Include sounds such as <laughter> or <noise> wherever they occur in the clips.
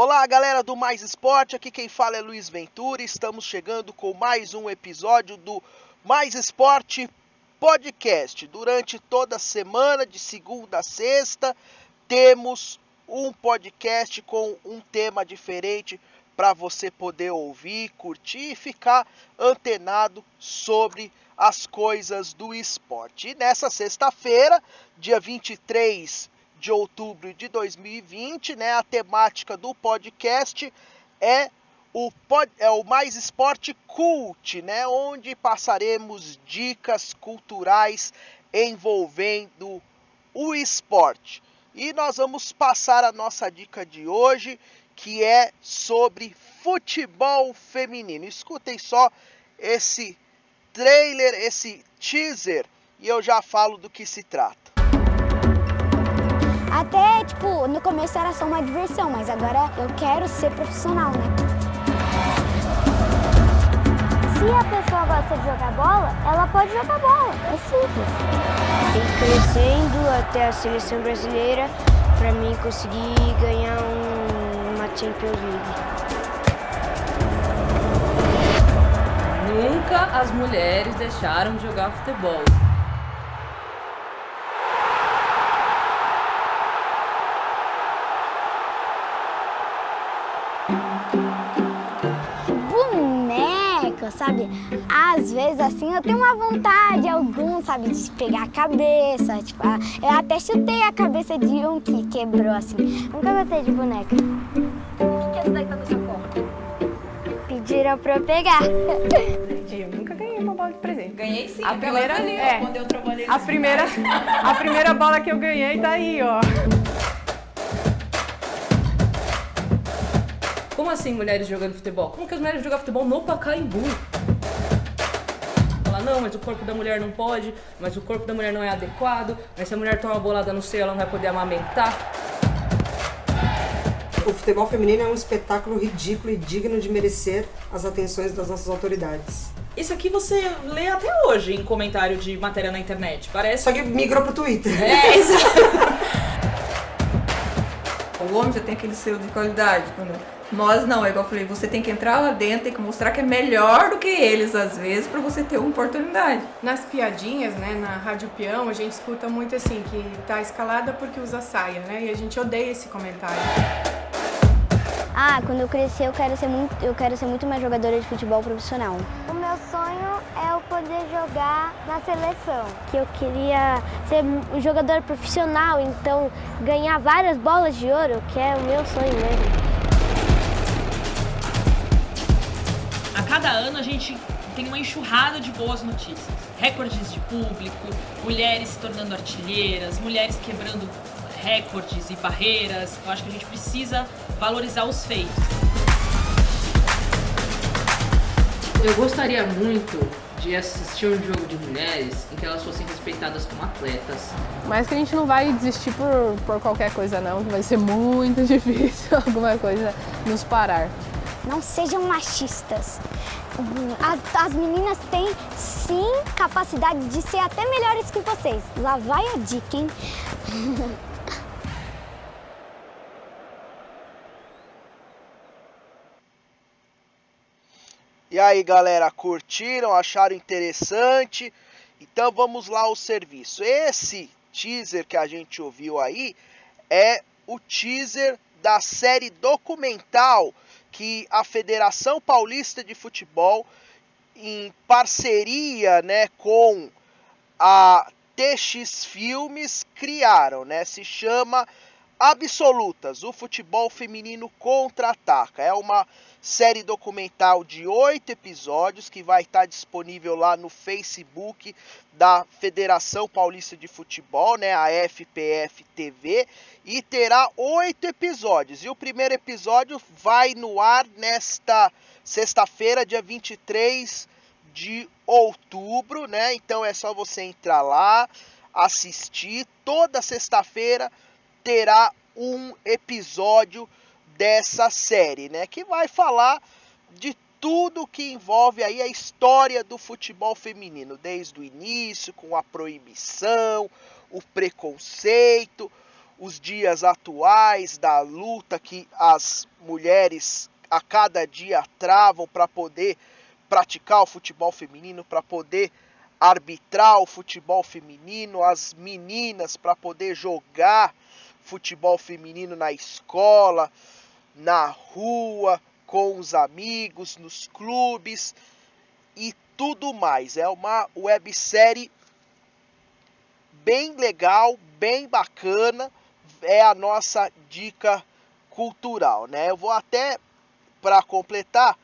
Olá, galera do Mais Esporte, aqui quem fala é Luiz Ventura. Estamos chegando com mais um episódio do Mais Esporte Podcast. Durante toda a semana, de segunda a sexta, temos um podcast com um tema diferente para você poder ouvir, curtir e ficar antenado sobre as coisas do esporte. E nessa sexta-feira, dia 23 de outubro de 2020, né, a temática do podcast é o, pod, é o Mais Esporte Cult, né, onde passaremos dicas culturais envolvendo o esporte. E nós vamos passar a nossa dica de hoje, que é sobre futebol feminino. Escutem só esse trailer, esse teaser, e eu já falo do que se trata. Até, tipo, no começo era só uma diversão, mas agora eu quero ser profissional, né? Se a pessoa gosta de jogar bola, ela pode jogar bola. É simples. E crescendo até a seleção brasileira para mim conseguir ganhar um, uma Champions League. Nunca as mulheres deixaram de jogar futebol. Boneca, sabe? Às vezes assim eu tenho uma vontade, algum, sabe, de pegar a cabeça. Tipo, eu até chutei a cabeça de um que quebrou assim. Nunca gostei de boneca. O que, que é esse daí tá no seu corpo? Pediram pra eu pegar. Eu nunca ganhei uma bola de presente. Ganhei sim, A aquela primeira ali, é. ó, quando eu trabalhei A primeira, a primeira bola que eu ganhei tá aí, ó. Como assim mulheres jogando futebol? Como que as mulheres jogam futebol no Pacaembu? Fala, não, mas o corpo da mulher não pode, mas o corpo da mulher não é adequado, mas se a mulher toma uma bolada no seio, ela não vai poder amamentar. O futebol feminino é um espetáculo ridículo e digno de merecer as atenções das nossas autoridades. Isso aqui você lê até hoje em comentário de matéria na internet. Parece. Só que migrou pro Twitter. É, exato. <laughs> O homem já tem aquele selo de qualidade. Quando... Nós não, é igual eu falei, você tem que entrar lá dentro, tem que mostrar que é melhor do que eles, às vezes, pra você ter uma oportunidade. Nas piadinhas, né, na Rádio Peão, a gente escuta muito assim, que tá escalada porque usa saia, né? E a gente odeia esse comentário. Ah, quando eu crescer eu quero ser muito, eu quero ser muito mais jogadora de futebol profissional. O meu sonho é eu poder jogar na seleção. Que eu queria ser um jogador profissional, então ganhar várias bolas de ouro, que é o meu sonho mesmo. A cada ano a gente tem uma enxurrada de boas notícias. Recordes de público, mulheres se tornando artilheiras, mulheres quebrando recordes e barreiras. Eu acho que a gente precisa valorizar os feitos. Eu gostaria muito de assistir um jogo de mulheres em que elas fossem respeitadas como atletas. Mas que a gente não vai desistir por, por qualquer coisa não, que vai ser muito <laughs> difícil alguma coisa nos parar. Não sejam machistas. As, as meninas têm sim capacidade de ser até melhores que vocês. Lá vai a dica, hein? <laughs> E aí, galera, curtiram? Acharam interessante? Então vamos lá ao serviço. Esse teaser que a gente ouviu aí é o teaser da série documental que a Federação Paulista de Futebol, em parceria né, com a TX Filmes, criaram. Né? Se chama Absolutas, o futebol feminino contra-ataca. É uma série documental de oito episódios que vai estar disponível lá no Facebook da Federação Paulista de Futebol, né, a FPF TV, e terá oito episódios. E o primeiro episódio vai no ar nesta sexta-feira, dia 23 de outubro, né? Então é só você entrar lá, assistir. Toda sexta-feira terá um episódio dessa série, né? Que vai falar de tudo que envolve aí a história do futebol feminino, desde o início, com a proibição, o preconceito, os dias atuais, da luta que as mulheres a cada dia travam para poder praticar o futebol feminino, para poder arbitrar o futebol feminino, as meninas para poder jogar futebol feminino na escola, na rua, com os amigos, nos clubes e tudo mais. É uma websérie bem legal, bem bacana. É a nossa dica cultural, né? Eu vou até para completar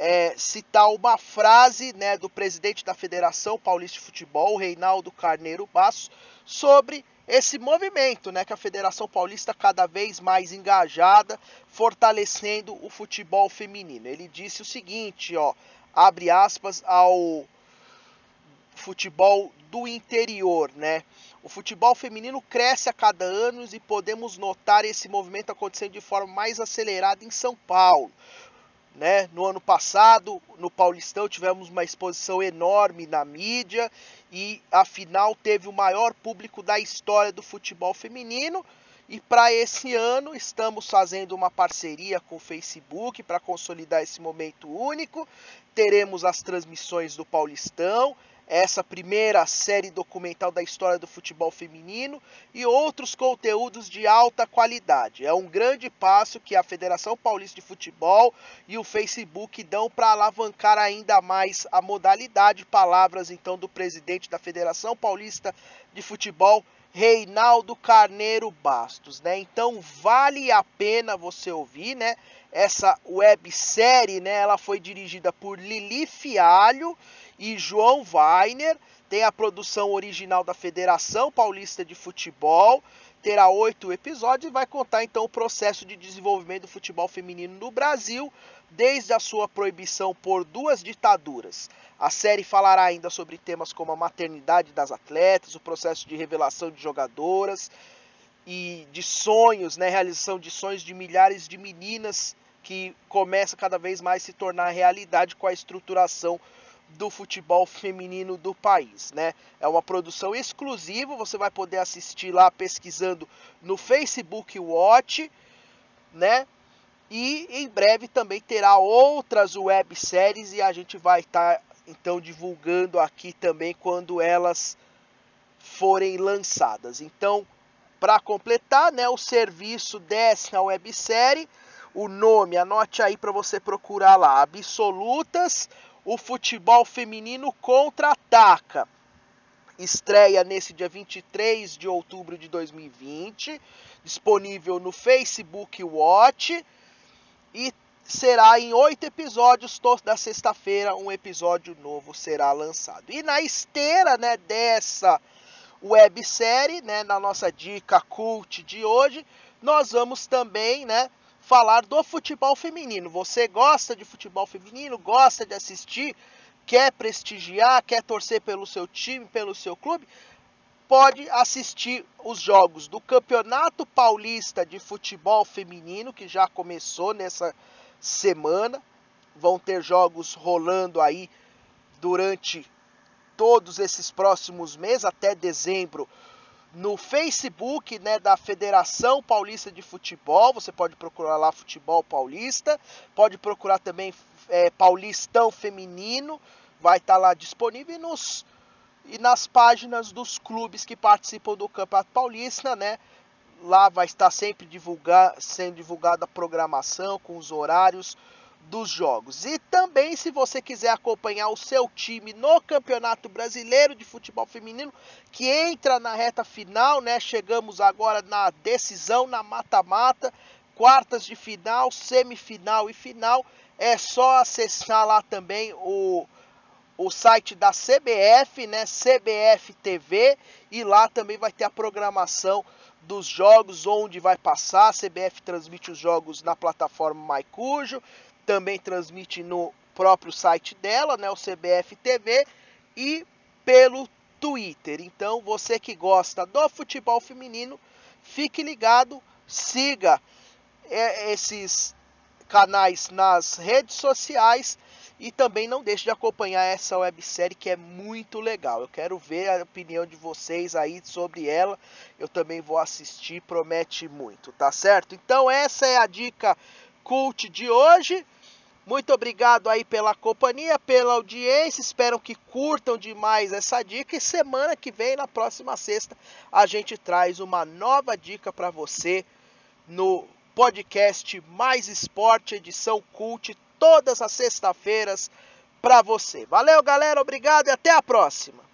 é, citar uma frase né, do presidente da Federação Paulista de Futebol, Reinaldo Carneiro Basso, sobre esse movimento, né, que a Federação Paulista cada vez mais engajada, fortalecendo o futebol feminino. Ele disse o seguinte, ó, abre aspas ao futebol do interior, né? O futebol feminino cresce a cada ano e podemos notar esse movimento acontecendo de forma mais acelerada em São Paulo. Né? No ano passado, no Paulistão, tivemos uma exposição enorme na mídia e a final teve o maior público da história do futebol feminino. E para esse ano estamos fazendo uma parceria com o Facebook para consolidar esse momento único. Teremos as transmissões do Paulistão, essa primeira série documental da história do futebol feminino e outros conteúdos de alta qualidade. É um grande passo que a Federação Paulista de Futebol e o Facebook dão para alavancar ainda mais a modalidade. Palavras então do presidente da Federação Paulista de Futebol, Reinaldo Carneiro Bastos, né? Então vale a pena você ouvir, né? Essa websérie, né? Ela foi dirigida por Lili Fialho e João Weiner. Tem a produção original da Federação Paulista de Futebol. Terá oito episódios e vai contar então o processo de desenvolvimento do futebol feminino no Brasil, desde a sua proibição por duas ditaduras. A série falará ainda sobre temas como a maternidade das atletas, o processo de revelação de jogadoras e de sonhos, né, realização de sonhos de milhares de meninas que começa cada vez mais a se tornar realidade com a estruturação do futebol feminino do país, né? É uma produção exclusiva, você vai poder assistir lá pesquisando no Facebook Watch, né? E em breve também terá outras webséries e a gente vai estar tá, então divulgando aqui também quando elas forem lançadas. Então, para completar, né, o serviço dessa websérie, o nome, anote aí para você procurar lá, Absolutas o futebol feminino contra-ataca. Estreia nesse dia 23 de outubro de 2020, disponível no Facebook Watch e será em oito episódios toda sexta-feira um episódio novo será lançado. E na esteira, né, dessa websérie, né, na nossa dica cult de hoje, nós vamos também, né, falar do futebol feminino. Você gosta de futebol feminino, gosta de assistir, quer prestigiar, quer torcer pelo seu time, pelo seu clube? Pode assistir os jogos do Campeonato Paulista de Futebol Feminino, que já começou nessa semana. Vão ter jogos rolando aí durante todos esses próximos meses, até dezembro no Facebook né, da Federação Paulista de Futebol. Você pode procurar lá Futebol Paulista. Pode procurar também é, Paulistão Feminino. Vai estar tá lá disponível e, nos, e nas páginas dos clubes que participam do Campeonato Paulista, né? Lá vai estar sempre divulgar, sendo divulgada a programação com os horários dos jogos. E também, se você quiser acompanhar o seu time no Campeonato Brasileiro de Futebol Feminino, que entra na reta final, né? Chegamos agora na decisão, na mata-mata, quartas de final, semifinal e final. É só acessar lá também o, o site da CBF, né? CBF TV, e lá também vai ter a programação dos jogos, onde vai passar. A CBF transmite os jogos na plataforma MyCujo também transmite no próprio site dela, né, o CBF TV, e pelo Twitter. Então, você que gosta do futebol feminino, fique ligado, siga é, esses canais nas redes sociais E também não deixe de acompanhar essa websérie que é muito legal. Eu quero ver a opinião de vocês aí sobre ela. Eu também vou assistir, promete muito, tá certo? Então essa é a dica cult de hoje. Muito obrigado aí pela companhia, pela audiência. Espero que curtam demais essa dica. E semana que vem, na próxima sexta, a gente traz uma nova dica para você no podcast Mais Esporte, edição Cult, todas as sextas-feiras para você. Valeu, galera. Obrigado e até a próxima.